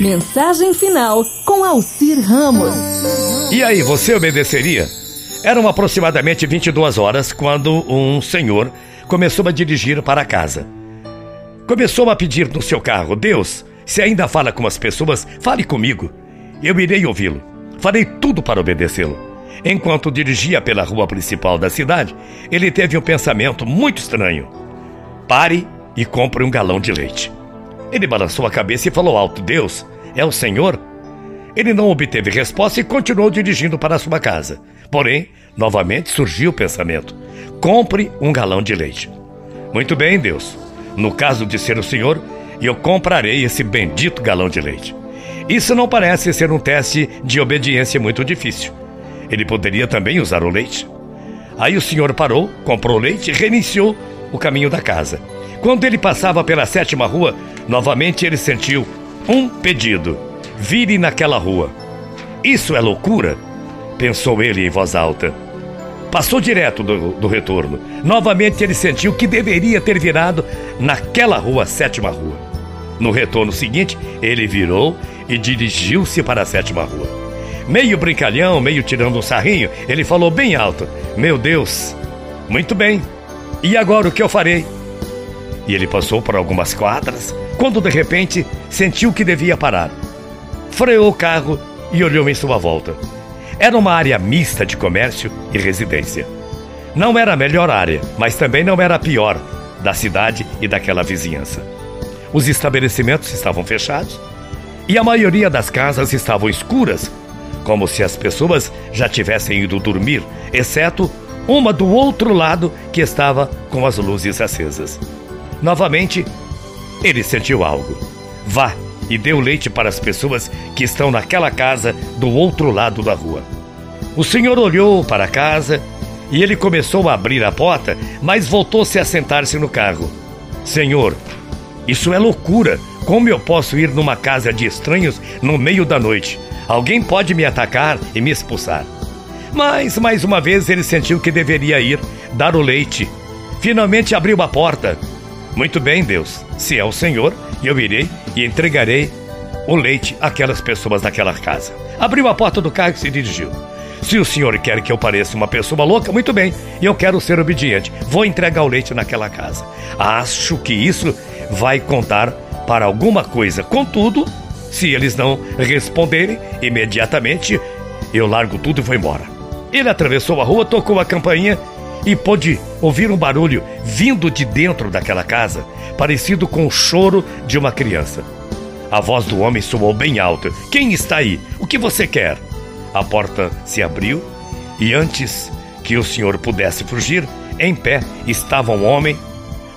Mensagem final com Alcir Ramos. E aí, você obedeceria? Eram aproximadamente 22 horas quando um senhor começou a dirigir para casa. Começou a pedir no seu carro: Deus, se ainda fala com as pessoas, fale comigo. Eu irei ouvi-lo. Farei tudo para obedecê-lo. Enquanto dirigia pela rua principal da cidade, ele teve um pensamento muito estranho. Pare e compre um galão de leite. Ele balançou a cabeça e falou alto: Deus, é o Senhor? Ele não obteve resposta e continuou dirigindo para sua casa. Porém, novamente surgiu o pensamento: compre um galão de leite. Muito bem, Deus. No caso de ser o Senhor, eu comprarei esse bendito galão de leite. Isso não parece ser um teste de obediência muito difícil. Ele poderia também usar o leite. Aí o senhor parou, comprou leite e reiniciou o caminho da casa. Quando ele passava pela sétima rua, novamente ele sentiu um pedido: vire naquela rua. Isso é loucura? Pensou ele em voz alta. Passou direto do, do retorno. Novamente ele sentiu que deveria ter virado naquela rua, sétima rua. No retorno seguinte, ele virou e dirigiu-se para a sétima rua. Meio brincalhão, meio tirando um sarrinho, ele falou bem alto: Meu Deus, muito bem, e agora o que eu farei? E ele passou por algumas quadras, quando de repente sentiu que devia parar. Freou o carro e olhou em sua volta. Era uma área mista de comércio e residência. Não era a melhor área, mas também não era a pior da cidade e daquela vizinhança. Os estabelecimentos estavam fechados e a maioria das casas estavam escuras, como se as pessoas já tivessem ido dormir, exceto uma do outro lado que estava com as luzes acesas. Novamente, ele sentiu algo. Vá e dê o leite para as pessoas que estão naquela casa do outro lado da rua. O senhor olhou para a casa e ele começou a abrir a porta, mas voltou-se a sentar-se no carro. Senhor, isso é loucura. Como eu posso ir numa casa de estranhos no meio da noite? Alguém pode me atacar e me expulsar. Mas, mais uma vez, ele sentiu que deveria ir dar o leite. Finalmente abriu a porta. Muito bem, Deus. Se é o Senhor, eu irei e entregarei o leite àquelas pessoas daquela casa. Abriu a porta do carro e se dirigiu. Se o senhor quer que eu pareça uma pessoa louca, muito bem, eu quero ser obediente. Vou entregar o leite naquela casa. Acho que isso vai contar para alguma coisa. Contudo, se eles não responderem imediatamente, eu largo tudo e vou embora. Ele atravessou a rua, tocou a campainha e pôde ouvir um barulho vindo de dentro daquela casa, parecido com o choro de uma criança. A voz do homem soou bem alta: Quem está aí? O que você quer? A porta se abriu e antes que o senhor pudesse fugir, em pé estava um homem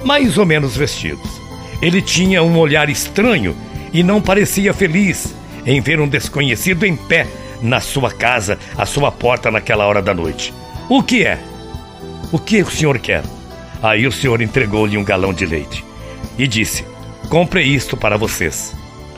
mais ou menos vestido. Ele tinha um olhar estranho e não parecia feliz em ver um desconhecido em pé na sua casa, à sua porta naquela hora da noite. O que é? O que o senhor quer? Aí o senhor entregou-lhe um galão de leite e disse: Compre isto para vocês.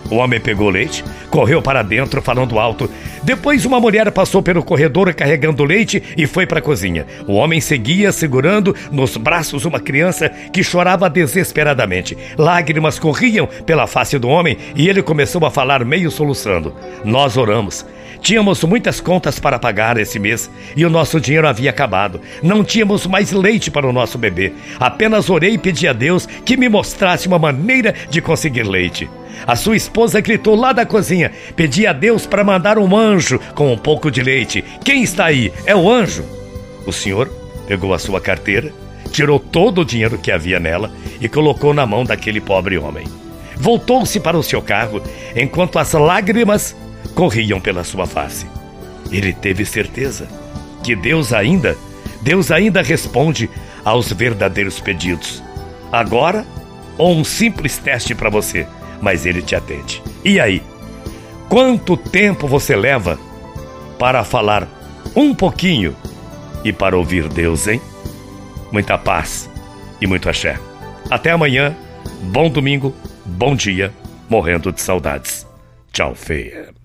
O homem pegou o leite, correu para dentro falando alto. Depois uma mulher passou pelo corredor carregando leite e foi para a cozinha. O homem seguia segurando nos braços uma criança que chorava desesperadamente. Lágrimas corriam pela face do homem e ele começou a falar meio soluçando. Nós oramos. Tínhamos muitas contas para pagar esse mês e o nosso dinheiro havia acabado. Não tínhamos mais leite para o nosso bebê. Apenas orei e pedi a Deus que me mostrasse uma maneira de conseguir leite. A sua esposa gritou lá da cozinha: Pedi a Deus para mandar um anjo com um pouco de leite. Quem está aí? É o anjo. O senhor pegou a sua carteira, tirou todo o dinheiro que havia nela e colocou na mão daquele pobre homem. Voltou-se para o seu carro enquanto as lágrimas corriam pela sua face. Ele teve certeza que Deus ainda, Deus ainda responde aos verdadeiros pedidos. Agora, ou um simples teste para você mas ele te atende. E aí? Quanto tempo você leva para falar um pouquinho e para ouvir Deus, hein? Muita paz e muito axé. Até amanhã, bom domingo, bom dia, morrendo de saudades. Tchau, feia.